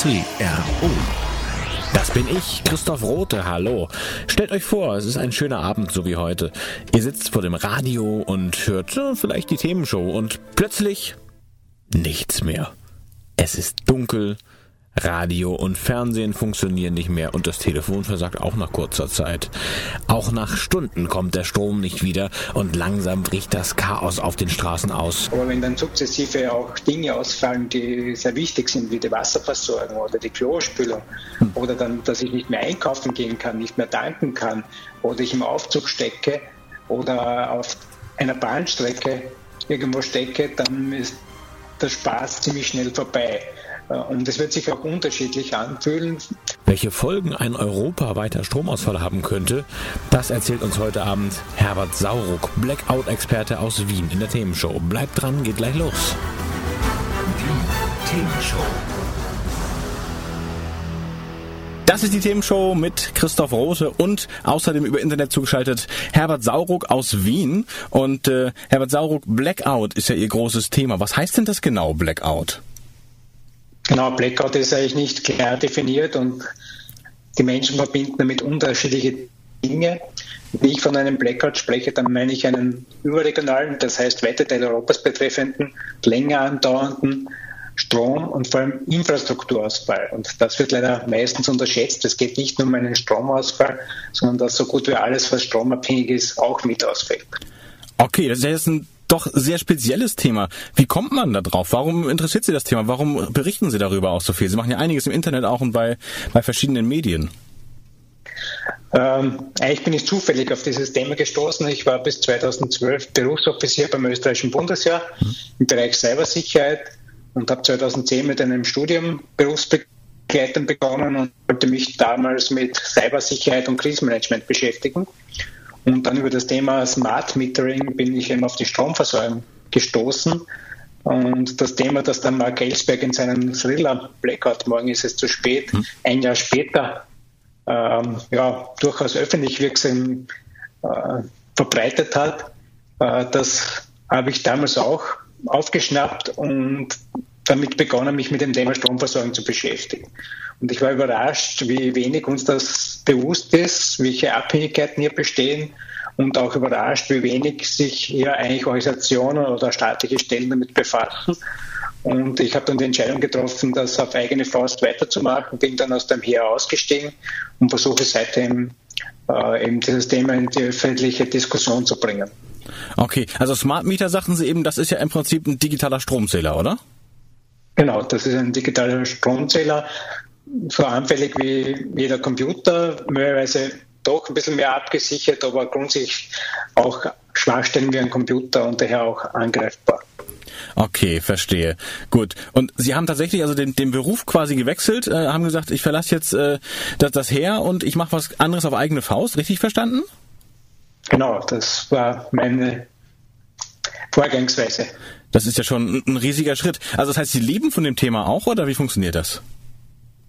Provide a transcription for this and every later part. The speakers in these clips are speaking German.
CRO. Das bin ich, Christoph Rote, hallo. Stellt euch vor, es ist ein schöner Abend, so wie heute. Ihr sitzt vor dem Radio und hört äh, vielleicht die Themenshow und plötzlich nichts mehr. Es ist dunkel, Radio und Fernsehen funktionieren nicht mehr und das Telefon versagt auch nach kurzer Zeit. Auch nach Stunden kommt der Strom nicht wieder und langsam bricht das Chaos auf den Straßen aus. Aber wenn dann sukzessive auch Dinge ausfallen, die sehr wichtig sind, wie die Wasserversorgung oder die Klospülung, hm. oder dann, dass ich nicht mehr einkaufen gehen kann, nicht mehr tanken kann, oder ich im Aufzug stecke oder auf einer Bahnstrecke irgendwo stecke, dann ist der Spaß ziemlich schnell vorbei. Äh, und es wird sich auch unterschiedlich anfühlen. Welche Folgen ein europaweiter Stromausfall haben könnte, das erzählt uns heute Abend Herbert Sauruck, Blackout-Experte aus Wien in der Themenshow. Bleibt dran, geht gleich los. Die Themenshow. Das ist die Themenshow mit Christoph Rote und außerdem über Internet zugeschaltet Herbert Sauruck aus Wien. Und äh, Herbert Sauruck, Blackout ist ja Ihr großes Thema. Was heißt denn das genau, Blackout? Genau, Blackout ist eigentlich nicht klar definiert und die Menschen verbinden damit unterschiedliche Dinge. Wenn ich von einem Blackout spreche, dann meine ich einen überregionalen, das heißt weite Teile Europas betreffenden, länger andauernden Strom- und vor allem Infrastrukturausfall. Und das wird leider meistens unterschätzt. Es geht nicht nur um einen Stromausfall, sondern dass so gut wie alles, was stromabhängig ist, auch mit ausfällt. Okay, das ist ein doch sehr spezielles Thema. Wie kommt man da drauf? Warum interessiert Sie das Thema? Warum berichten Sie darüber auch so viel? Sie machen ja einiges im Internet auch und bei, bei verschiedenen Medien. Ähm, eigentlich bin ich zufällig auf dieses Thema gestoßen. Ich war bis 2012 Berufsoffizier beim österreichischen Bundesjahr mhm. im Bereich Cybersicherheit und habe 2010 mit einem Studium berufsbegleitend begonnen und wollte mich damals mit Cybersicherheit und Krisenmanagement beschäftigen. Und dann über das Thema Smart Metering bin ich eben auf die Stromversorgung gestoßen. Und das Thema, das dann Mark Ellsberg in seinem Thriller Blackout, morgen ist es zu spät, hm. ein Jahr später, ähm, ja, durchaus öffentlich wirksam äh, verbreitet hat, äh, das habe ich damals auch aufgeschnappt und damit begonnen, mich mit dem Thema Stromversorgung zu beschäftigen. Und ich war überrascht, wie wenig uns das bewusst ist, welche Abhängigkeiten hier bestehen und auch überrascht, wie wenig sich hier eigentlich Organisationen oder staatliche Stellen damit befassen. Und ich habe dann die Entscheidung getroffen, das auf eigene Faust weiterzumachen, bin dann aus dem Heer ausgestiegen und versuche seitdem äh, eben dieses Thema in die öffentliche Diskussion zu bringen. Okay, also Smart Meter sagten Sie eben, das ist ja im Prinzip ein digitaler Stromzähler, oder? Genau, das ist ein digitaler Stromzähler, so anfällig wie jeder Computer, möglicherweise doch ein bisschen mehr abgesichert, aber grundsätzlich auch Schwachstellen wie ein Computer und daher auch angreifbar. Okay, verstehe. Gut. Und Sie haben tatsächlich also den, den Beruf quasi gewechselt, äh, haben gesagt, ich verlasse jetzt äh, das, das her und ich mache was anderes auf eigene Faust. Richtig verstanden? Genau, das war meine Vorgangsweise. Das ist ja schon ein riesiger Schritt. Also das heißt, Sie leben von dem Thema auch oder wie funktioniert das?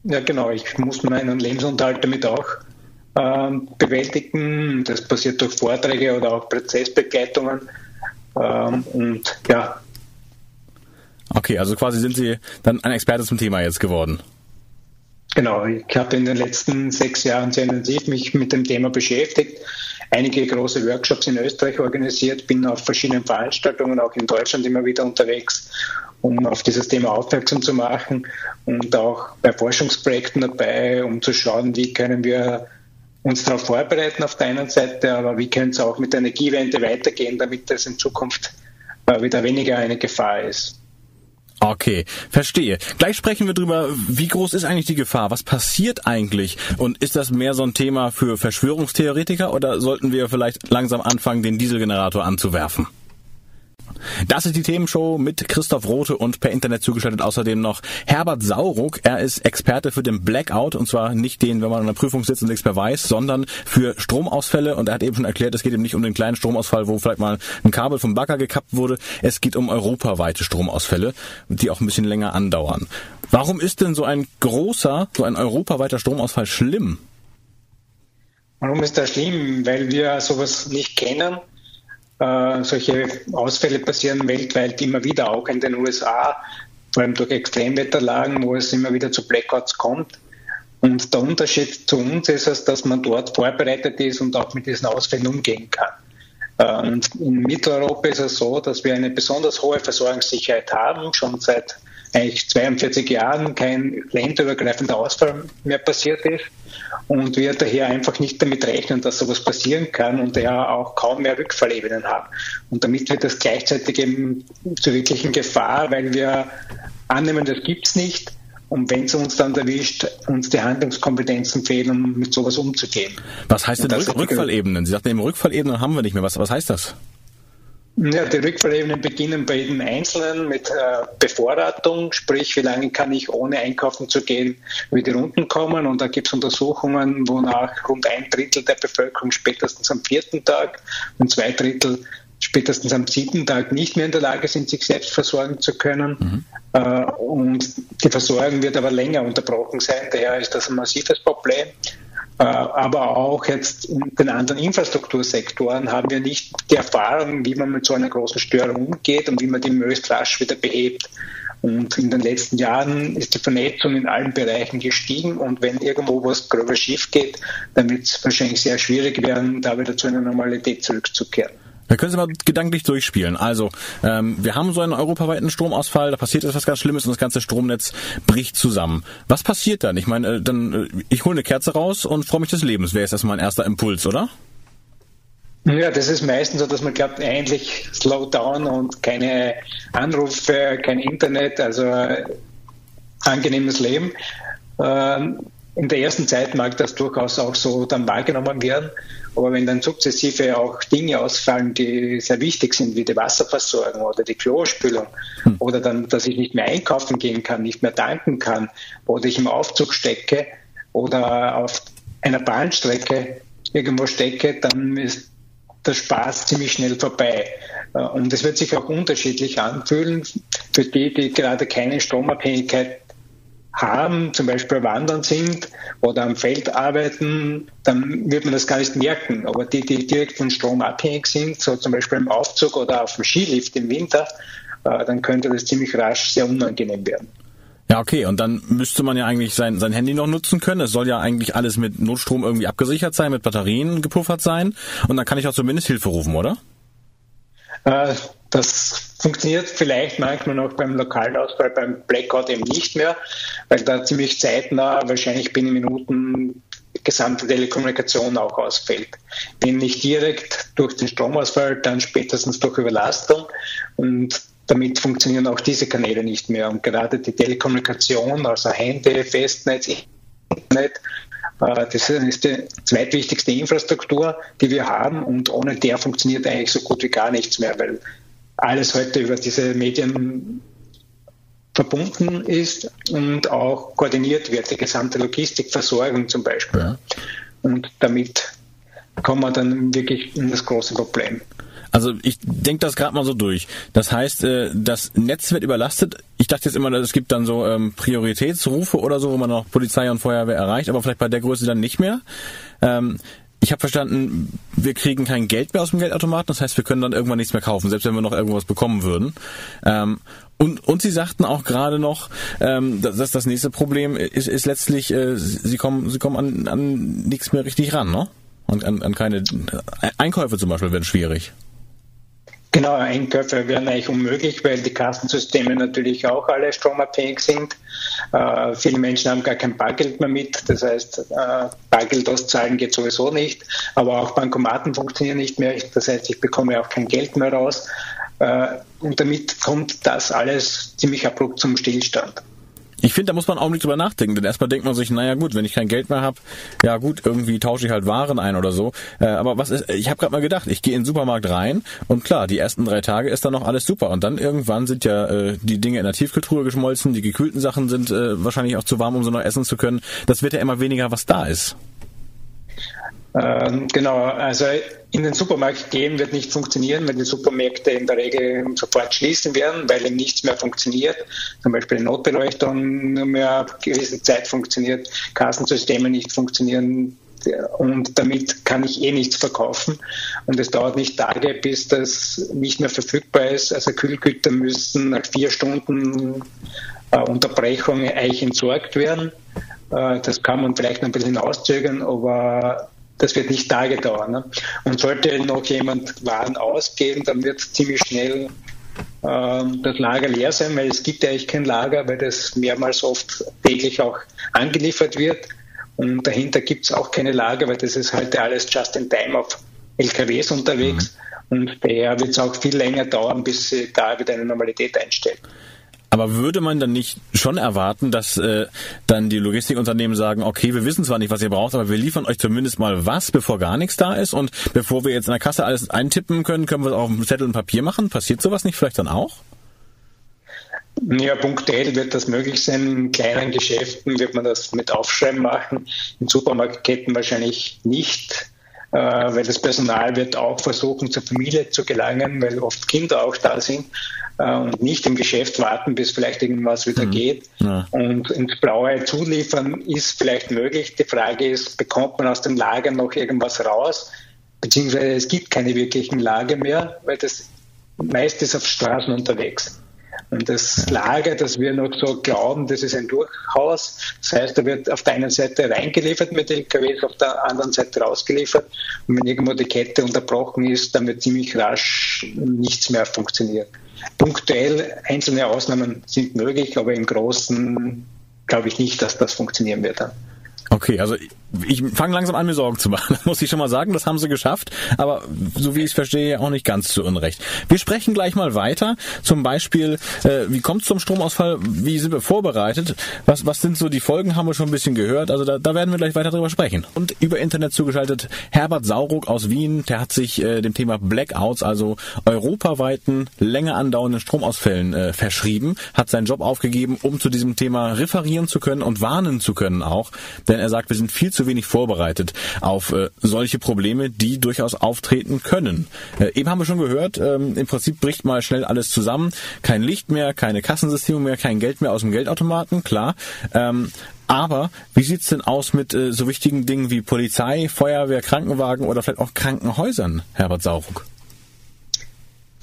Ja, genau. Ich muss meinen Lebensunterhalt damit auch ähm, bewältigen. Das passiert durch Vorträge oder auch Prozessbegleitungen. Ähm, und ja. Okay, also quasi sind Sie dann ein Experte zum Thema jetzt geworden. Genau, ich habe in den letzten sechs Jahren sehr intensiv mich mit dem Thema beschäftigt einige große Workshops in Österreich organisiert, bin auf verschiedenen Veranstaltungen auch in Deutschland immer wieder unterwegs, um auf dieses Thema aufmerksam zu machen und auch bei Forschungsprojekten dabei, um zu schauen, wie können wir uns darauf vorbereiten auf der einen Seite, aber wie können es auch mit der Energiewende weitergehen, damit das in Zukunft äh, wieder weniger eine Gefahr ist. Okay, verstehe. Gleich sprechen wir drüber, wie groß ist eigentlich die Gefahr? Was passiert eigentlich? Und ist das mehr so ein Thema für Verschwörungstheoretiker oder sollten wir vielleicht langsam anfangen, den Dieselgenerator anzuwerfen? Das ist die Themenshow mit Christoph Rote und per Internet zugeschaltet außerdem noch Herbert Sauruck. Er ist Experte für den Blackout und zwar nicht den, wenn man an der Prüfung sitzt und nichts mehr weiß, sondern für Stromausfälle und er hat eben schon erklärt, es geht eben nicht um den kleinen Stromausfall, wo vielleicht mal ein Kabel vom Bagger gekappt wurde. Es geht um europaweite Stromausfälle, die auch ein bisschen länger andauern. Warum ist denn so ein großer, so ein europaweiter Stromausfall schlimm? Warum ist das schlimm? Weil wir sowas nicht kennen. Äh, solche Ausfälle passieren weltweit immer wieder, auch in den USA, vor allem durch Extremwetterlagen, wo es immer wieder zu Blackouts kommt. Und der Unterschied zu uns ist es, dass man dort vorbereitet ist und auch mit diesen Ausfällen umgehen kann. Äh, und in Mitteleuropa ist es so, dass wir eine besonders hohe Versorgungssicherheit haben, schon seit eigentlich 42 Jahren kein länderübergreifender Ausfall mehr passiert ist und wir daher einfach nicht damit rechnen, dass sowas passieren kann und daher auch kaum mehr Rückfallebenen haben. Und damit wird das gleichzeitig eben zur wirklichen Gefahr, weil wir annehmen, das gibt es nicht. Und wenn es uns dann erwischt, uns die Handlungskompetenzen fehlen, um mit sowas umzugehen. Was heißt denn Rück Rückfallebenen? Sie sagten eben Rückfallebenen haben wir nicht mehr. Was, was heißt das? Ja, die Rückfallebenen beginnen bei jedem Einzelnen mit äh, Bevorratung, sprich, wie lange kann ich ohne einkaufen zu gehen wieder unten kommen. Und da gibt es Untersuchungen, wonach rund ein Drittel der Bevölkerung spätestens am vierten Tag und zwei Drittel spätestens am siebten Tag nicht mehr in der Lage sind, sich selbst versorgen zu können. Mhm. Äh, und die Versorgung wird aber länger unterbrochen sein. Daher ist das ein massives Problem. Äh, aber auch jetzt in den anderen Infrastruktursektoren haben wir nicht die Erfahrung, wie man mit so einer großen Störung umgeht und wie man die möglichst rasch wieder behebt. Und in den letzten Jahren ist die Vernetzung in allen Bereichen gestiegen und wenn irgendwo was gröber schief geht, dann wird es wahrscheinlich sehr schwierig werden, da wieder zu einer Normalität zurückzukehren. Da können Sie mal gedanklich durchspielen. Also, ähm, wir haben so einen europaweiten Stromausfall, da passiert etwas ganz Schlimmes und das ganze Stromnetz bricht zusammen. Was passiert dann? Ich meine, äh, dann, äh, ich hole eine Kerze raus und freue mich des Lebens. Wäre jetzt erstmal ein erster Impuls, oder? Ja, das ist meistens so, dass man glaubt, eigentlich slow down und keine Anrufe, kein Internet, also äh, angenehmes Leben. Ähm, in der ersten Zeit mag das durchaus auch so dann wahrgenommen werden. Aber wenn dann sukzessive auch Dinge ausfallen, die sehr wichtig sind, wie die Wasserversorgung oder die Klospülung, hm. oder dann, dass ich nicht mehr einkaufen gehen kann, nicht mehr tanken kann, oder ich im Aufzug stecke oder auf einer Bahnstrecke irgendwo stecke, dann ist der Spaß ziemlich schnell vorbei. Äh, und es wird sich auch unterschiedlich anfühlen für die, die gerade keine Stromabhängigkeit haben, zum Beispiel wandern sind oder am Feld arbeiten, dann wird man das gar nicht merken. Aber die, die direkt von Strom abhängig sind, so zum Beispiel im Aufzug oder auf dem Skilift im Winter, äh, dann könnte das ziemlich rasch sehr unangenehm werden. Ja, okay, und dann müsste man ja eigentlich sein, sein Handy noch nutzen können. Es soll ja eigentlich alles mit Notstrom irgendwie abgesichert sein, mit Batterien gepuffert sein. Und dann kann ich auch zumindest Hilfe rufen, oder? Äh, das funktioniert vielleicht manchmal noch beim Lokalausfall, beim Blackout eben nicht mehr, weil da ziemlich zeitnah, wahrscheinlich binnen Minuten, die gesamte Telekommunikation auch ausfällt. Wenn nicht direkt durch den Stromausfall, dann spätestens durch Überlastung und damit funktionieren auch diese Kanäle nicht mehr. Und gerade die Telekommunikation, also Handy, Festnetz, Internet, das ist die zweitwichtigste Infrastruktur, die wir haben und ohne der funktioniert eigentlich so gut wie gar nichts mehr, weil alles heute über diese Medien verbunden ist und auch koordiniert wird, die gesamte Logistikversorgung zum Beispiel. Ja. Und damit kommen wir dann wirklich in das große Problem. Also ich denke das gerade mal so durch. Das heißt, äh, das Netz wird überlastet. Ich dachte jetzt immer, es gibt dann so ähm, Prioritätsrufe oder so, wo man noch Polizei und Feuerwehr erreicht, aber vielleicht bei der Größe dann nicht mehr. Ähm, ich habe verstanden, wir kriegen kein Geld mehr aus dem Geldautomaten, das heißt, wir können dann irgendwann nichts mehr kaufen, selbst wenn wir noch irgendwas bekommen würden. Ähm, und, und Sie sagten auch gerade noch, ähm, dass das nächste Problem ist, ist letztlich, äh, Sie kommen, Sie kommen an, an nichts mehr richtig ran, ne? Und an, an keine Einkäufe zum Beispiel werden schwierig. Genau, Einkäufe wären eigentlich unmöglich, weil die Kassensysteme natürlich auch alle stromabhängig sind. Äh, viele Menschen haben gar kein Bargeld mehr mit. Das heißt, äh, Bargeld auszahlen geht sowieso nicht. Aber auch Bankomaten funktionieren nicht mehr. Das heißt, ich bekomme auch kein Geld mehr raus. Äh, und damit kommt das alles ziemlich abrupt zum Stillstand. Ich finde, da muss man auch nicht drüber nachdenken, denn erstmal denkt man sich, naja gut, wenn ich kein Geld mehr habe, ja gut, irgendwie tausche ich halt Waren ein oder so. Äh, aber was ist, ich habe gerade mal gedacht, ich gehe in den Supermarkt rein und klar, die ersten drei Tage ist dann noch alles super und dann irgendwann sind ja äh, die Dinge in der Tiefkühltruhe geschmolzen, die gekühlten Sachen sind äh, wahrscheinlich auch zu warm, um so noch essen zu können. Das wird ja immer weniger, was da ist. Ähm, genau, also in den Supermarkt gehen wird nicht funktionieren, weil die Supermärkte in der Regel sofort schließen werden, weil eben nichts mehr funktioniert. Zum Beispiel die Notbeleuchtung nur mehr ab gewissen Zeit funktioniert, Kassensysteme nicht funktionieren, und damit kann ich eh nichts verkaufen. Und es dauert nicht Tage, bis das nicht mehr verfügbar ist. Also Kühlgüter müssen nach vier Stunden äh, Unterbrechung eigentlich entsorgt werden. Äh, das kann man vielleicht noch ein bisschen auszögern, aber das wird nicht Tage dauern. Ne? Und sollte noch jemand Waren ausgeben, dann wird ziemlich schnell ähm, das Lager leer sein, weil es gibt ja eigentlich kein Lager, weil das mehrmals oft täglich auch angeliefert wird. Und dahinter gibt es auch keine Lager, weil das ist halt alles just in time auf LKWs unterwegs. Mhm. Und daher wird es auch viel länger dauern, bis sie da wieder eine Normalität einstellt. Aber würde man dann nicht schon erwarten, dass äh, dann die Logistikunternehmen sagen, okay, wir wissen zwar nicht, was ihr braucht, aber wir liefern euch zumindest mal was, bevor gar nichts da ist und bevor wir jetzt in der Kasse alles eintippen können, können wir es auf Zettel und Papier machen? Passiert sowas nicht vielleicht dann auch? Ja, punktuell wird das möglich sein. In kleinen Geschäften wird man das mit Aufschreiben machen. In Supermarktketten wahrscheinlich nicht, weil das Personal wird auch versuchen, zur Familie zu gelangen, weil oft Kinder auch da sind äh, und nicht im Geschäft warten, bis vielleicht irgendwas wieder mhm. geht. Ja. Und ins Blaue zuliefern ist vielleicht möglich. Die Frage ist, bekommt man aus dem Lager noch irgendwas raus? Beziehungsweise es gibt keine wirklichen Lager mehr, weil das meist ist auf Straßen unterwegs. Und das Lager, das wir noch so glauben, das ist ein Durchhaus. Das heißt, da wird auf der einen Seite reingeliefert mit LKWs, auf der anderen Seite rausgeliefert. Und wenn irgendwo die Kette unterbrochen ist, dann wird ziemlich rasch nichts mehr funktionieren. Punktuell einzelne Ausnahmen sind möglich, aber im Großen glaube ich nicht, dass das funktionieren wird. Dann. Okay, also ich fange langsam an, mir Sorgen zu machen. Das muss ich schon mal sagen, das haben sie geschafft, aber so wie ich es verstehe, auch nicht ganz zu Unrecht. Wir sprechen gleich mal weiter. Zum Beispiel, äh, wie kommt es zum Stromausfall? Wie sind wir vorbereitet? Was, was sind so die Folgen, haben wir schon ein bisschen gehört. Also da, da werden wir gleich weiter drüber sprechen. Und über Internet zugeschaltet Herbert Sauruck aus Wien, der hat sich äh, dem Thema Blackouts, also europaweiten, länger andauernden Stromausfällen äh, verschrieben, hat seinen Job aufgegeben, um zu diesem Thema referieren zu können und warnen zu können auch. Denn er sagt, wir sind viel zu wenig vorbereitet auf äh, solche Probleme, die durchaus auftreten können. Äh, eben haben wir schon gehört, ähm, im Prinzip bricht mal schnell alles zusammen. Kein Licht mehr, keine Kassensysteme mehr, kein Geld mehr aus dem Geldautomaten, klar. Ähm, aber wie sieht's denn aus mit äh, so wichtigen Dingen wie Polizei, Feuerwehr, Krankenwagen oder vielleicht auch Krankenhäusern, Herbert Sauruck?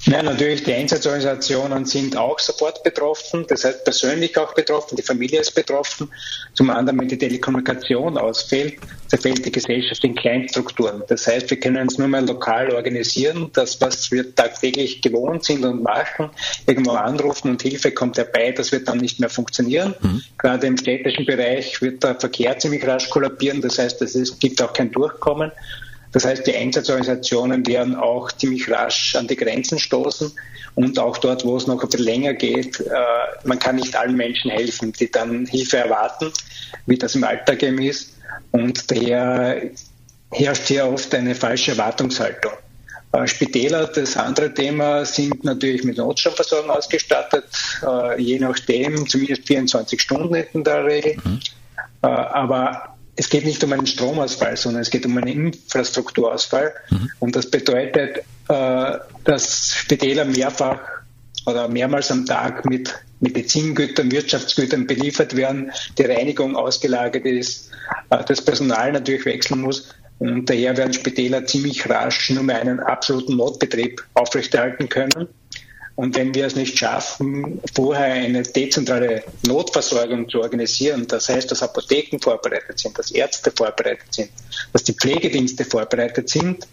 Ja, natürlich, die Einsatzorganisationen sind auch sofort betroffen, das heißt persönlich auch betroffen, die Familie ist betroffen. Zum anderen, wenn die Telekommunikation ausfällt, zerfällt die Gesellschaft in Kleinstrukturen. Das heißt, wir können uns nur mal lokal organisieren, das, was wir tagtäglich gewohnt sind und machen, irgendwo anrufen und Hilfe kommt herbei, das wird dann nicht mehr funktionieren. Mhm. Gerade im städtischen Bereich wird der Verkehr ziemlich rasch kollabieren, das heißt, es gibt auch kein Durchkommen. Das heißt, die Einsatzorganisationen werden auch ziemlich rasch an die Grenzen stoßen und auch dort, wo es noch ein bisschen länger geht, äh, man kann nicht allen Menschen helfen, die dann Hilfe erwarten, wie das im Alltag eben ist. Und daher herrscht hier oft eine falsche Erwartungshaltung. Äh, Spitäler, das andere Thema, sind natürlich mit Notstromversorgung ausgestattet, äh, je nachdem, zumindest 24 Stunden in der Regel. Mhm. Aber es geht nicht um einen Stromausfall, sondern es geht um einen Infrastrukturausfall. Mhm. Und das bedeutet, äh, dass Spitäler mehrfach oder mehrmals am Tag mit Medizingütern, Wirtschaftsgütern beliefert werden, die Reinigung ausgelagert ist, äh, das Personal natürlich wechseln muss. Und daher werden Spitäler ziemlich rasch nur mehr einen absoluten Notbetrieb aufrechterhalten können. Und wenn wir es nicht schaffen, vorher eine dezentrale Notversorgung zu organisieren, das heißt, dass Apotheken vorbereitet sind, dass Ärzte vorbereitet sind, dass die Pflegedienste vorbereitet sind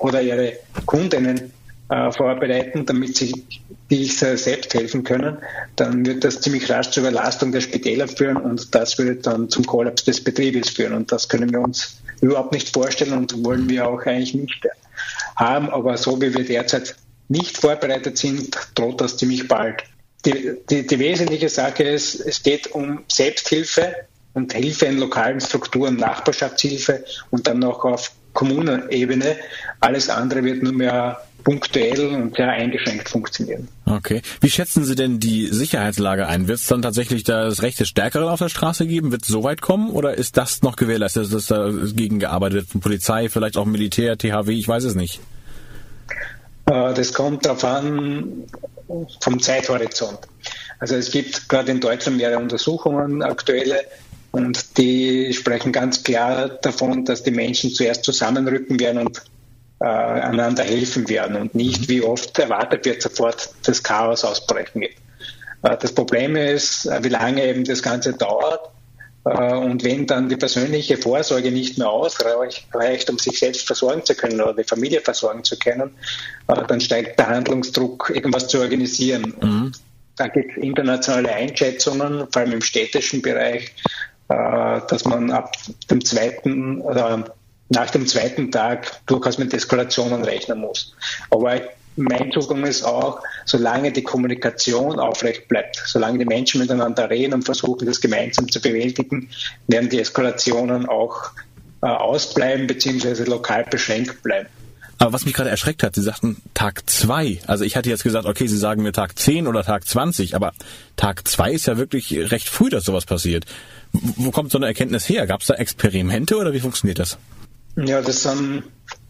oder ihre Kundinnen äh, vorbereiten, damit sie sich selbst helfen können, dann wird das ziemlich rasch zur Überlastung der Spitäler führen und das würde dann zum Kollaps des Betriebes führen. Und das können wir uns überhaupt nicht vorstellen und wollen wir auch eigentlich nicht haben. Aber so wie wir derzeit nicht vorbereitet sind, droht das ziemlich bald. die, die, die wesentliche Sache ist, es geht um Selbsthilfe und Hilfe in lokalen Strukturen, Nachbarschaftshilfe und dann noch auf Kommunenebene. Alles andere wird nur mehr punktuell und sehr eingeschränkt funktionieren. Okay. Wie schätzen Sie denn die Sicherheitslage ein? Wird es dann tatsächlich das Recht des Stärkeren auf der Straße geben? Wird es so weit kommen oder ist das noch gewährleistet, dass dagegen gearbeitet wird von Polizei, vielleicht auch Militär, THW, ich weiß es nicht? Äh, das kommt darauf an vom Zeithorizont. Also es gibt gerade in Deutschland mehrere Untersuchungen, aktuelle, und die sprechen ganz klar davon, dass die Menschen zuerst zusammenrücken werden und äh, einander helfen werden und nicht, wie oft erwartet wird, sofort das Chaos ausbrechen wird. Äh, das Problem ist, äh, wie lange eben das Ganze dauert. Äh, und wenn dann die persönliche Vorsorge nicht mehr ausreicht, um sich selbst versorgen zu können oder die Familie versorgen zu können, äh, dann steigt der Handlungsdruck, irgendwas zu organisieren. Mhm. Da gibt es internationale Einschätzungen, vor allem im städtischen Bereich, äh, dass man ab dem zweiten oder nach dem zweiten Tag durchaus mit Eskalationen rechnen muss. Aber mein Zugang ist auch, solange die Kommunikation aufrecht bleibt, solange die Menschen miteinander reden und versuchen, das gemeinsam zu bewältigen, werden die Eskalationen auch äh, ausbleiben bzw. lokal beschränkt bleiben. Aber was mich gerade erschreckt hat, Sie sagten Tag zwei. Also ich hatte jetzt gesagt, okay, Sie sagen mir Tag 10 oder Tag 20, aber Tag zwei ist ja wirklich recht früh, dass sowas passiert. Wo kommt so eine Erkenntnis her? Gab es da Experimente oder wie funktioniert das? Ja, das sind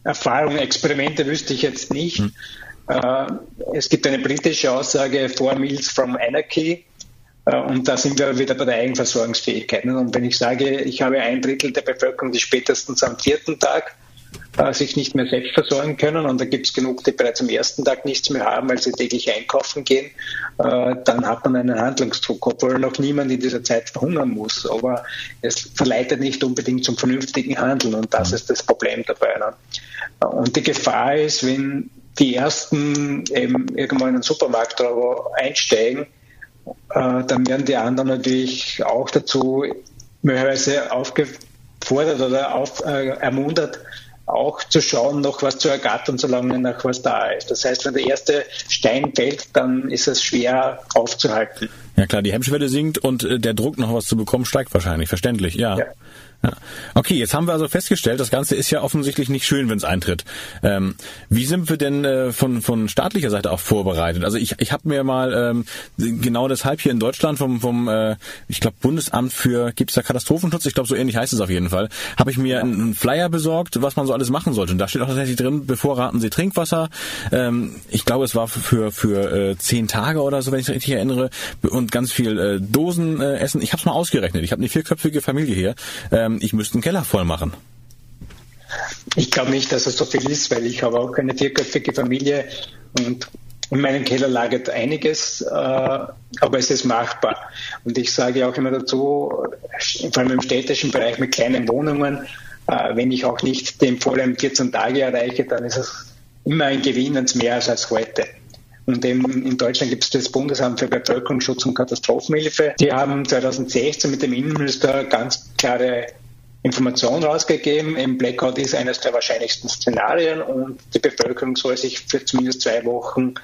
Erfahrungen, Experimente wüsste ich jetzt nicht. Hm. Äh, es gibt eine britische Aussage, Four Meals from Anarchy. Äh, und da sind wir wieder bei der Eigenversorgungsfähigkeit. Und wenn ich sage, ich habe ein Drittel der Bevölkerung, die spätestens am vierten Tag äh, sich nicht mehr selbst versorgen können und da gibt es genug, die bereits am ersten Tag nichts mehr haben, weil sie täglich einkaufen gehen, dann hat man einen Handlungsdruck, obwohl noch niemand in dieser Zeit verhungern muss. Aber es verleitet nicht unbedingt zum vernünftigen Handeln und das ist das Problem dabei. Ne? Und die Gefahr ist, wenn die ersten eben irgendwann in den Supermarkt einsteigen, äh, dann werden die anderen natürlich auch dazu möglicherweise aufgefordert oder auf, äh, ermuntert, auch zu schauen, noch was zu ergattern, solange noch was da ist. Das heißt, wenn der erste Stein fällt, dann ist es schwer aufzuhalten. Ja klar, die Hemmschwelle sinkt und äh, der Druck, noch was zu bekommen, steigt wahrscheinlich, verständlich, ja. ja. Ja. Okay, jetzt haben wir also festgestellt, das Ganze ist ja offensichtlich nicht schön, wenn es eintritt. Ähm, wie sind wir denn äh, von, von staatlicher Seite auch vorbereitet? Also ich, ich habe mir mal ähm, genau deshalb hier in Deutschland vom, vom äh, ich glaube, Bundesamt für, gibt es da Katastrophenschutz? Ich glaube, so ähnlich heißt es auf jeden Fall. Habe ich mir einen Flyer besorgt, was man so alles machen sollte. Und da steht auch tatsächlich drin, bevorraten Sie Trinkwasser. Ähm, ich glaube, es war für, für äh, zehn Tage oder so, wenn ich richtig erinnere. Und ganz viel äh, Dosen äh, essen. Ich habe es mal ausgerechnet. Ich habe eine vierköpfige Familie hier. Ähm, ich müsste einen Keller voll machen. Ich glaube nicht, dass es so viel ist, weil ich habe auch eine vierköpfige Familie und in meinem Keller lagert einiges, äh, aber es ist machbar. Und ich sage auch immer dazu, vor allem im städtischen Bereich mit kleinen Wohnungen, äh, wenn ich auch nicht den vollen 14 Tage erreiche, dann ist es immer ein Gewinn, es mehr als heute. Und in Deutschland gibt es das Bundesamt für Bevölkerungsschutz und Katastrophenhilfe. Die haben 2016 mit dem Innenminister ganz klare Information rausgegeben. Im Blackout ist eines der wahrscheinlichsten Szenarien und die Bevölkerung soll sich für zumindest zwei Wochen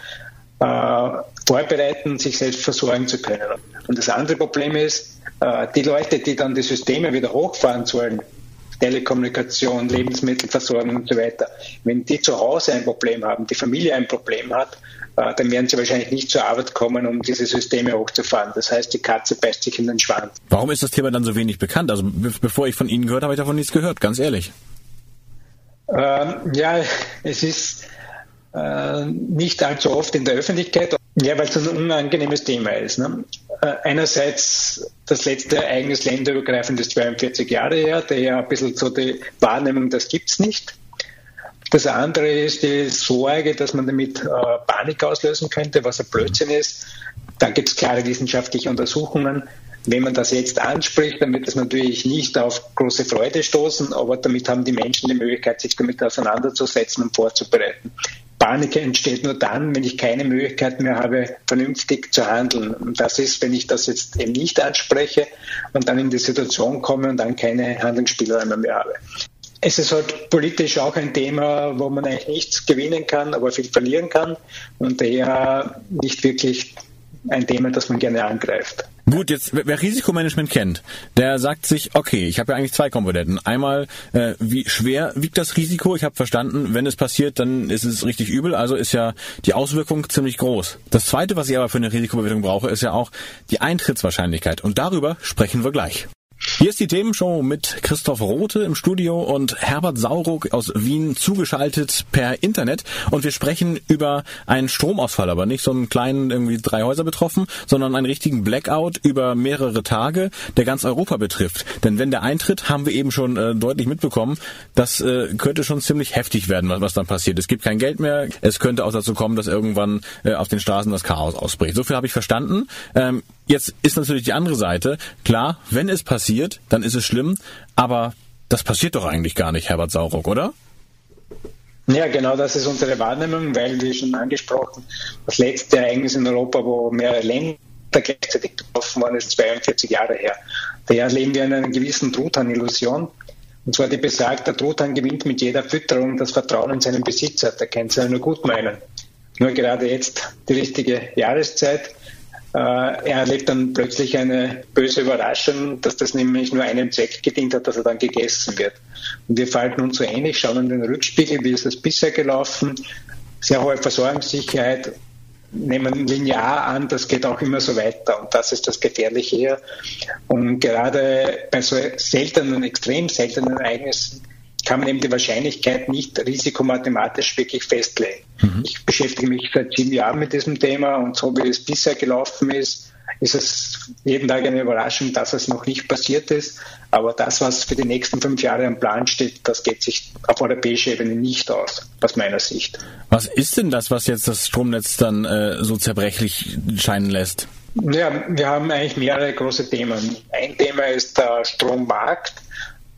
äh, vorbereiten, sich selbst versorgen zu können. Und das andere Problem ist, äh, die Leute, die dann die Systeme wieder hochfahren sollen, Telekommunikation, Lebensmittelversorgung und so weiter, wenn die zu Hause ein Problem haben, die Familie ein Problem hat, äh, dann werden sie wahrscheinlich nicht zur Arbeit kommen, um diese Systeme hochzufahren. Das heißt, die Katze beißt sich in den Schwanz. Warum ist das Thema dann so wenig bekannt? Also bevor ich von Ihnen gehört habe, habe ich davon nichts gehört, ganz ehrlich. Ähm, ja, es ist äh, nicht allzu oft in der Öffentlichkeit, ja, weil es ein unangenehmes Thema ist. Ne? Äh, einerseits das letzte Ereignis länderübergreifend ist 42 Jahre her, daher ein bisschen so die Wahrnehmung, das gibt es nicht. Das andere ist die Sorge, dass man damit äh, Panik auslösen könnte, was ein Blödsinn ist. Da gibt es klare wissenschaftliche Untersuchungen. Wenn man das jetzt anspricht, dann wird das natürlich nicht auf große Freude stoßen, aber damit haben die Menschen die Möglichkeit, sich damit auseinanderzusetzen und vorzubereiten. Panik entsteht nur dann, wenn ich keine Möglichkeit mehr habe, vernünftig zu handeln. Und das ist, wenn ich das jetzt eben nicht anspreche und dann in die Situation komme und dann keine Handlungsspielräume mehr habe es ist halt politisch auch ein Thema, wo man eigentlich nichts gewinnen kann, aber viel verlieren kann und daher nicht wirklich ein Thema, das man gerne angreift. Gut, jetzt wer Risikomanagement kennt, der sagt sich, okay, ich habe ja eigentlich zwei Komponenten. Einmal, äh, wie schwer wiegt das Risiko? Ich habe verstanden, wenn es passiert, dann ist es richtig übel, also ist ja die Auswirkung ziemlich groß. Das Zweite, was ich aber für eine Risikobewertung brauche, ist ja auch die Eintrittswahrscheinlichkeit. Und darüber sprechen wir gleich. Hier ist die Themenshow mit Christoph Rote im Studio und Herbert Sauruck aus Wien zugeschaltet per Internet. Und wir sprechen über einen Stromausfall, aber nicht so einen kleinen, irgendwie drei Häuser betroffen, sondern einen richtigen Blackout über mehrere Tage, der ganz Europa betrifft. Denn wenn der eintritt, haben wir eben schon äh, deutlich mitbekommen, das äh, könnte schon ziemlich heftig werden, was, was, dann passiert. Es gibt kein Geld mehr. Es könnte auch dazu kommen, dass irgendwann äh, auf den Straßen das Chaos ausbricht. So viel habe ich verstanden. Ähm, Jetzt ist natürlich die andere Seite. Klar, wenn es passiert, dann ist es schlimm, aber das passiert doch eigentlich gar nicht, Herbert Sauruck, oder? Ja, genau das ist unsere Wahrnehmung, weil, wie schon angesprochen, das letzte Ereignis in Europa, wo mehrere Länder gleichzeitig betroffen waren, ist 42 Jahre her. Daher leben wir in einer gewissen Truthahn-Illusion. Und zwar die besagt, der Truthahn gewinnt mit jeder Fütterung das Vertrauen in seinen Besitzer. Der kennt es ja nur gut meinen. Nur gerade jetzt die richtige Jahreszeit er erlebt dann plötzlich eine böse Überraschung, dass das nämlich nur einem Zweck gedient hat, dass er dann gegessen wird. Und wir fallen uns so ähnlich, schauen in den Rückspiegel, wie ist das bisher gelaufen, sehr hohe Versorgungssicherheit, nehmen linear an, das geht auch immer so weiter und das ist das Gefährliche hier. Und gerade bei so seltenen, extrem seltenen Ereignissen kann man eben die Wahrscheinlichkeit nicht risikomathematisch wirklich festlegen. Mhm. Ich beschäftige mich seit sieben Jahren mit diesem Thema und so wie es bisher gelaufen ist, ist es jeden Tag eine Überraschung, dass es noch nicht passiert ist. Aber das, was für die nächsten fünf Jahre am Plan steht, das geht sich auf europäischer Ebene nicht aus, aus meiner Sicht. Was ist denn das, was jetzt das Stromnetz dann äh, so zerbrechlich scheinen lässt? Ja, wir haben eigentlich mehrere große Themen. Ein Thema ist der Strommarkt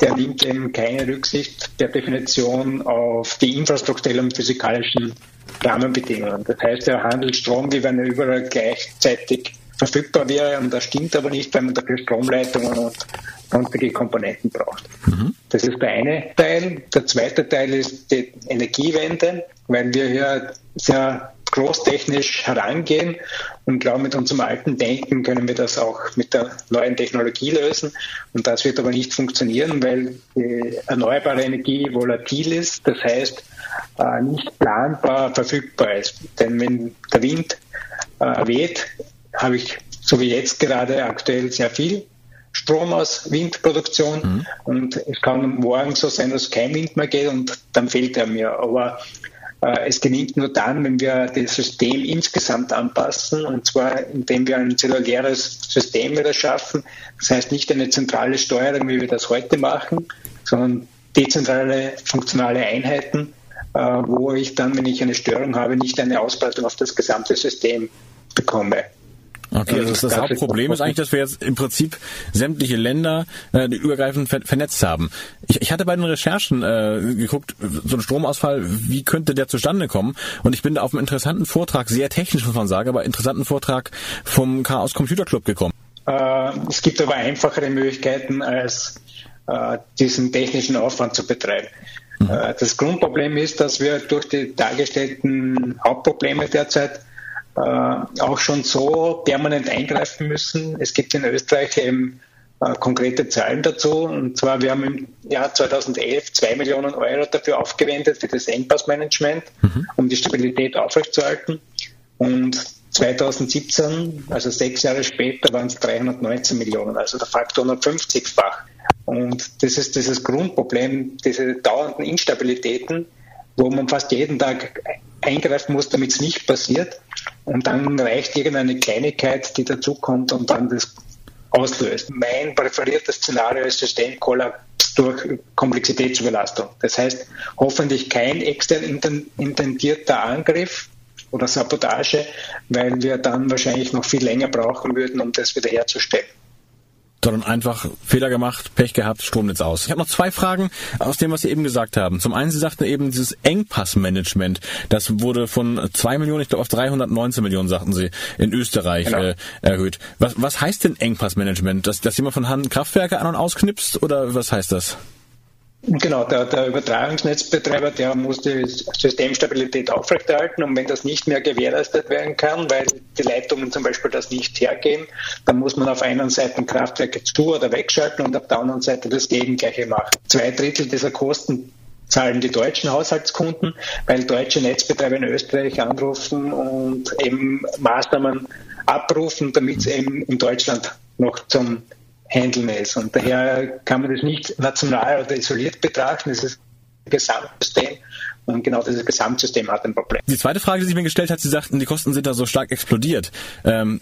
der nimmt eben keine Rücksicht per Definition auf die infrastrukturellen und physikalischen Rahmenbedingungen. Das heißt, er handelt Strom, wie wenn er überall gleichzeitig verfügbar wäre und das stimmt aber nicht, weil man dafür Stromleitungen und sonstige Komponenten braucht. Mhm. Das ist der eine Teil. Der zweite Teil ist die Energiewende, weil wir hier sehr großtechnisch herangehen und glaube, mit unserem alten Denken können wir das auch mit der neuen Technologie lösen. Und das wird aber nicht funktionieren, weil die erneuerbare Energie volatil ist, das heißt äh, nicht planbar verfügbar ist. Denn wenn der Wind äh, weht, habe ich so wie jetzt gerade aktuell sehr viel Strom aus Windproduktion mhm. und es kann morgen so sein, dass kein Wind mehr geht und dann fehlt er mir. Aber es gelingt nur dann, wenn wir das System insgesamt anpassen, und zwar indem wir ein zelluläres System wieder schaffen. Das heißt nicht eine zentrale Steuerung, wie wir das heute machen, sondern dezentrale funktionale Einheiten, äh, wo ich dann, wenn ich eine Störung habe, nicht eine Ausbreitung auf das gesamte System bekomme. Okay, also das, das Hauptproblem ist eigentlich, dass wir jetzt im Prinzip sämtliche Länder äh, übergreifend ver vernetzt haben. Ich, ich hatte bei den Recherchen äh, geguckt, so ein Stromausfall, wie könnte der zustande kommen? Und ich bin da auf einen interessanten Vortrag, sehr technisch muss man sagen, aber interessanten Vortrag vom Chaos Computer Club gekommen. Äh, es gibt aber einfachere Möglichkeiten, als äh, diesen technischen Aufwand zu betreiben. Mhm. Äh, das Grundproblem ist, dass wir durch die dargestellten Hauptprobleme derzeit auch schon so permanent eingreifen müssen. Es gibt in Österreich eben äh, konkrete Zahlen dazu. Und zwar, wir haben im Jahr 2011 zwei Millionen Euro dafür aufgewendet, für das Engpassmanagement, mhm. um die Stabilität aufrechtzuerhalten. Und 2017, also sechs Jahre später, waren es 319 Millionen, also der Faktor 150-fach. Und das ist dieses Grundproblem, diese dauernden Instabilitäten, wo man fast jeden Tag eingreifen muss, damit es nicht passiert. Und dann reicht irgendeine Kleinigkeit, die dazukommt und dann das auslöst. Mein präferiertes Szenario ist Systemkollaps durch Komplexitätsüberlastung. Das heißt, hoffentlich kein extern intendierter Angriff oder Sabotage, weil wir dann wahrscheinlich noch viel länger brauchen würden, um das wiederherzustellen sondern einfach Fehler gemacht, Pech gehabt, Stromnetz aus. Ich habe noch zwei Fragen aus dem, was Sie eben gesagt haben. Zum einen, Sie sagten eben dieses Engpassmanagement, das wurde von zwei Millionen, ich glaube auf 319 Millionen, sagten Sie, in Österreich genau. äh, erhöht. Was, was heißt denn Engpassmanagement? Dass, dass jemand von Hand Kraftwerke an- und ausknipst oder was heißt das? Genau, der, der, Übertragungsnetzbetreiber, der muss die Systemstabilität aufrechterhalten und wenn das nicht mehr gewährleistet werden kann, weil die Leitungen zum Beispiel das nicht hergeben, dann muss man auf einer Seite Kraftwerke zu- oder wegschalten und auf der anderen Seite das Gegengleiche machen. Zwei Drittel dieser Kosten zahlen die deutschen Haushaltskunden, weil deutsche Netzbetreiber in Österreich anrufen und eben Maßnahmen abrufen, damit es eben in Deutschland noch zum handeln ist. Und daher kann man das nicht national oder isoliert betrachten. Das ist ein Gesamtsystem. Und genau dieses Gesamtsystem hat ein Problem. Die zweite Frage, die sich mir gestellt hat, Sie sagten, die Kosten sind da so stark explodiert. Ähm,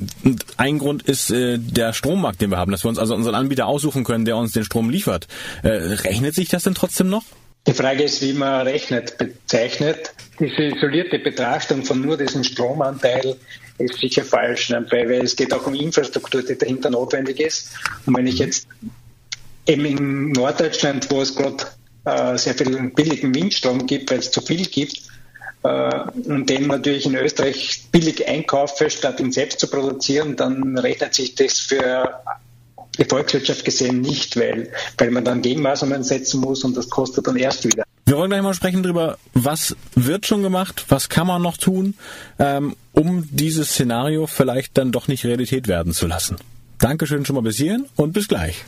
ein Grund ist äh, der Strommarkt, den wir haben, dass wir uns also unseren Anbieter aussuchen können, der uns den Strom liefert. Äh, rechnet sich das denn trotzdem noch? Die Frage ist, wie man rechnet, bezeichnet. Diese isolierte Betrachtung von nur diesem Stromanteil ist sicher falsch, ne? weil, weil es geht auch um Infrastruktur, die dahinter notwendig ist. Und wenn ich jetzt eben in Norddeutschland, wo es gerade äh, sehr viel billigen Windstrom gibt, weil es zu viel gibt, äh, und den natürlich in Österreich billig einkaufe, statt ihn selbst zu produzieren, dann rechnet sich das für die Volkswirtschaft gesehen nicht, weil, weil man dann Gegenmaßnahmen setzen muss und das kostet dann erst wieder. Wir wollen gleich mal sprechen darüber, was wird schon gemacht, was kann man noch tun, ähm, um dieses Szenario vielleicht dann doch nicht Realität werden zu lassen. Dankeschön schon mal bis hierhin und bis gleich.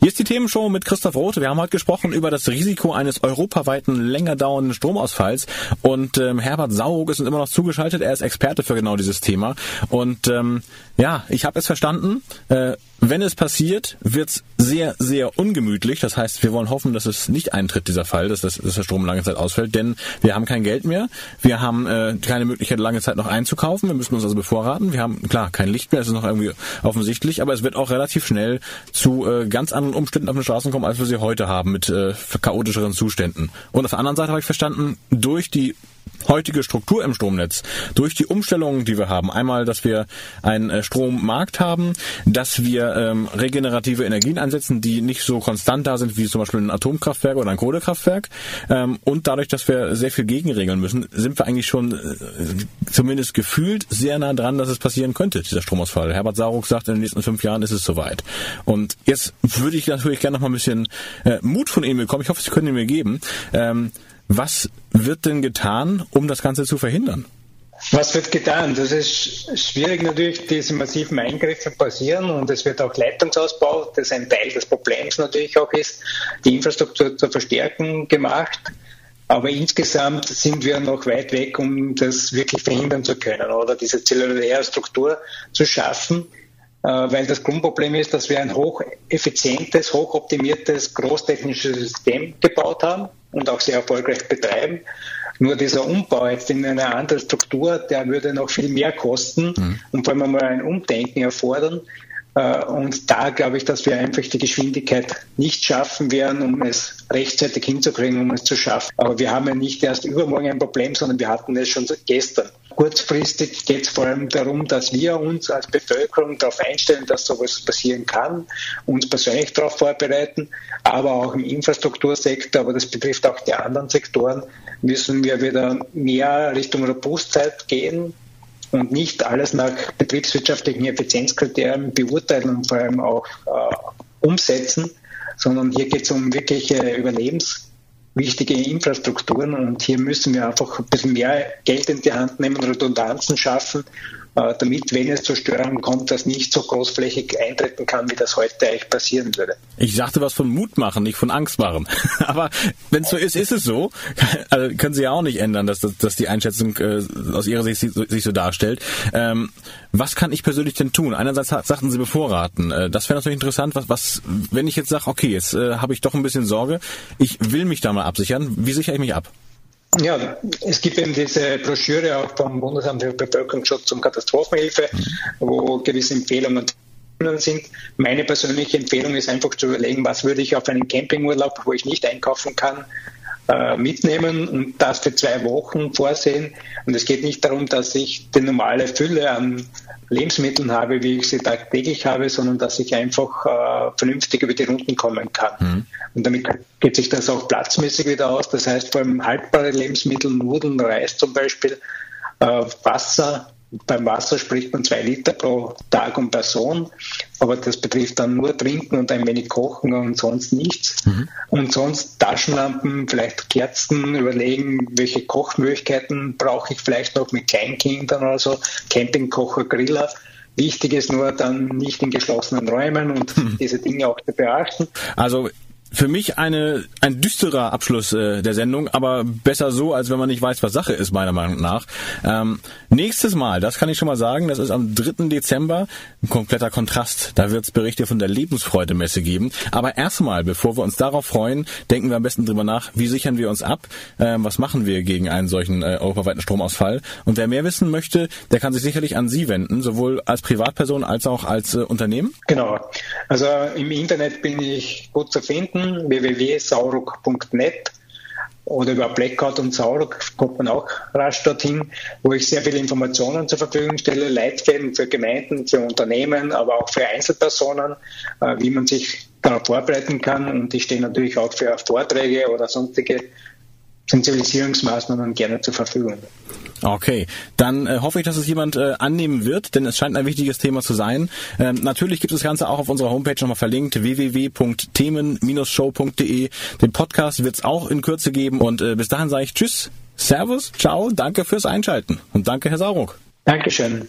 Hier ist die Themenshow mit Christoph Roth. Wir haben heute gesprochen über das Risiko eines europaweiten länger dauernden Stromausfalls und ähm, Herbert Saug ist uns immer noch zugeschaltet. Er ist Experte für genau dieses Thema und ähm, ja, ich habe es verstanden. Äh, wenn es passiert, wird's sehr, sehr ungemütlich. Das heißt, wir wollen hoffen, dass es nicht eintritt, dieser Fall, dass, das, dass der Strom lange Zeit ausfällt, denn wir haben kein Geld mehr. Wir haben äh, keine Möglichkeit, lange Zeit noch einzukaufen. Wir müssen uns also bevorraten. Wir haben, klar, kein Licht mehr, das ist noch irgendwie offensichtlich, aber es wird auch relativ schnell zu äh, ganz anderen Umständen auf den Straßen kommen, als wir sie heute haben, mit äh, chaotischeren Zuständen. Und auf der anderen Seite habe ich verstanden, durch die heutige Struktur im Stromnetz, durch die Umstellungen, die wir haben, einmal, dass wir einen äh, Strommarkt haben, dass wir ähm, regenerative Energien einsetzen, die nicht so konstant da sind wie zum Beispiel ein Atomkraftwerk oder ein Kohlekraftwerk, ähm, und dadurch, dass wir sehr viel gegenregeln müssen, sind wir eigentlich schon äh, zumindest gefühlt sehr nah dran, dass es passieren könnte, dieser Stromausfall. Herbert Saruck sagt, in den nächsten fünf Jahren ist es soweit. Und jetzt würde ich natürlich gerne noch mal ein bisschen äh, Mut von Ihnen bekommen. Ich hoffe, Sie können ihn mir geben. Ähm, was wird denn getan, um das Ganze zu verhindern? Was wird getan? Das ist schwierig natürlich, diese massiven Eingriffe passieren und es wird auch Leitungsausbau, das ein Teil des Problems natürlich auch ist, die Infrastruktur zur Verstärkung gemacht. Aber insgesamt sind wir noch weit weg, um das wirklich verhindern zu können oder diese zelluläre Struktur zu schaffen, weil das Grundproblem ist, dass wir ein hocheffizientes, hochoptimiertes, großtechnisches System gebaut haben und auch sehr erfolgreich betreiben. Nur dieser Umbau jetzt in eine andere Struktur, der würde noch viel mehr kosten mhm. und vor allem einmal ein Umdenken erfordern. Äh, und da glaube ich, dass wir einfach die Geschwindigkeit nicht schaffen werden, um es rechtzeitig hinzukriegen, um es zu schaffen. Aber wir haben ja nicht erst übermorgen ein Problem, sondern wir hatten es schon gestern. Kurzfristig geht es vor allem darum, dass wir uns als Bevölkerung darauf einstellen, dass sowas passieren kann, uns persönlich darauf vorbereiten, aber auch im Infrastruktursektor, aber das betrifft auch die anderen Sektoren, müssen wir wieder mehr Richtung Robustheit gehen, und nicht alles nach betriebswirtschaftlichen Effizienzkriterien beurteilen und vor allem auch äh, umsetzen, sondern hier geht es um wirkliche überlebenswichtige Infrastrukturen und hier müssen wir einfach ein bisschen mehr Geld in die Hand nehmen, Redundanzen schaffen damit, wenn es zur Störung kommt, das nicht so großflächig eintreten kann, wie das heute eigentlich passieren würde. Ich sagte was von Mut machen, nicht von Angst machen. Aber wenn es so ist, ist es so. Also können Sie ja auch nicht ändern, dass, dass die Einschätzung äh, aus Ihrer Sicht sich so darstellt. Ähm, was kann ich persönlich denn tun? Einerseits sagten Sie bevorraten. Äh, das wäre natürlich interessant, was, was, wenn ich jetzt sage, okay, jetzt äh, habe ich doch ein bisschen Sorge, ich will mich da mal absichern, wie sichere ich mich ab? Ja, es gibt eben diese Broschüre auch vom Bundesamt für Bevölkerungsschutz und Katastrophenhilfe, wo gewisse Empfehlungen sind. Meine persönliche Empfehlung ist einfach zu überlegen, was würde ich auf einen Campingurlaub, wo ich nicht einkaufen kann, äh, mitnehmen und das für zwei Wochen vorsehen. Und es geht nicht darum, dass ich die normale Fülle an Lebensmitteln habe, wie ich sie tagtäglich habe, sondern dass ich einfach äh, vernünftig über die Runden kommen kann. Mhm. Und damit geht sich das auch platzmäßig wieder aus. Das heißt, vor allem haltbare Lebensmittel, Nudeln, Reis zum Beispiel, äh, Wasser beim Wasser spricht man zwei Liter pro Tag und Person, aber das betrifft dann nur Trinken und ein wenig Kochen und sonst nichts. Mhm. Und sonst Taschenlampen, vielleicht Kerzen, überlegen, welche Kochmöglichkeiten brauche ich vielleicht noch mit Kleinkindern oder so, Campingkocher, Griller. Wichtig ist nur dann nicht in geschlossenen Räumen und mhm. diese Dinge auch zu beachten. Also für mich eine, ein düsterer Abschluss äh, der Sendung, aber besser so, als wenn man nicht weiß, was Sache ist, meiner Meinung nach. Ähm, nächstes Mal, das kann ich schon mal sagen, das ist am 3. Dezember, ein kompletter Kontrast. Da wird es Berichte von der Lebensfreude-Messe geben. Aber erstmal, bevor wir uns darauf freuen, denken wir am besten drüber nach, wie sichern wir uns ab, ähm, was machen wir gegen einen solchen äh, europaweiten Stromausfall. Und wer mehr wissen möchte, der kann sich sicherlich an Sie wenden, sowohl als Privatperson als auch als äh, Unternehmen. Genau. Also im Internet bin ich gut zu finden finden, www.sauruk.net oder über Blackout und Sauruk kommt man auch rasch dorthin, wo ich sehr viele Informationen zur Verfügung stelle, Leitfäden für Gemeinden, für Unternehmen, aber auch für Einzelpersonen, äh, wie man sich darauf vorbereiten kann. Und ich stehe natürlich auch für Vorträge oder sonstige Sensibilisierungsmaßnahmen gerne zur Verfügung. Okay, dann äh, hoffe ich, dass es jemand äh, annehmen wird, denn es scheint ein wichtiges Thema zu sein. Ähm, natürlich gibt es das Ganze auch auf unserer Homepage nochmal verlinkt, www.themen-show.de. Den Podcast wird es auch in Kürze geben und äh, bis dahin sage ich Tschüss, Servus, ciao, danke fürs Einschalten und danke, Herr Sauruck. Dankeschön.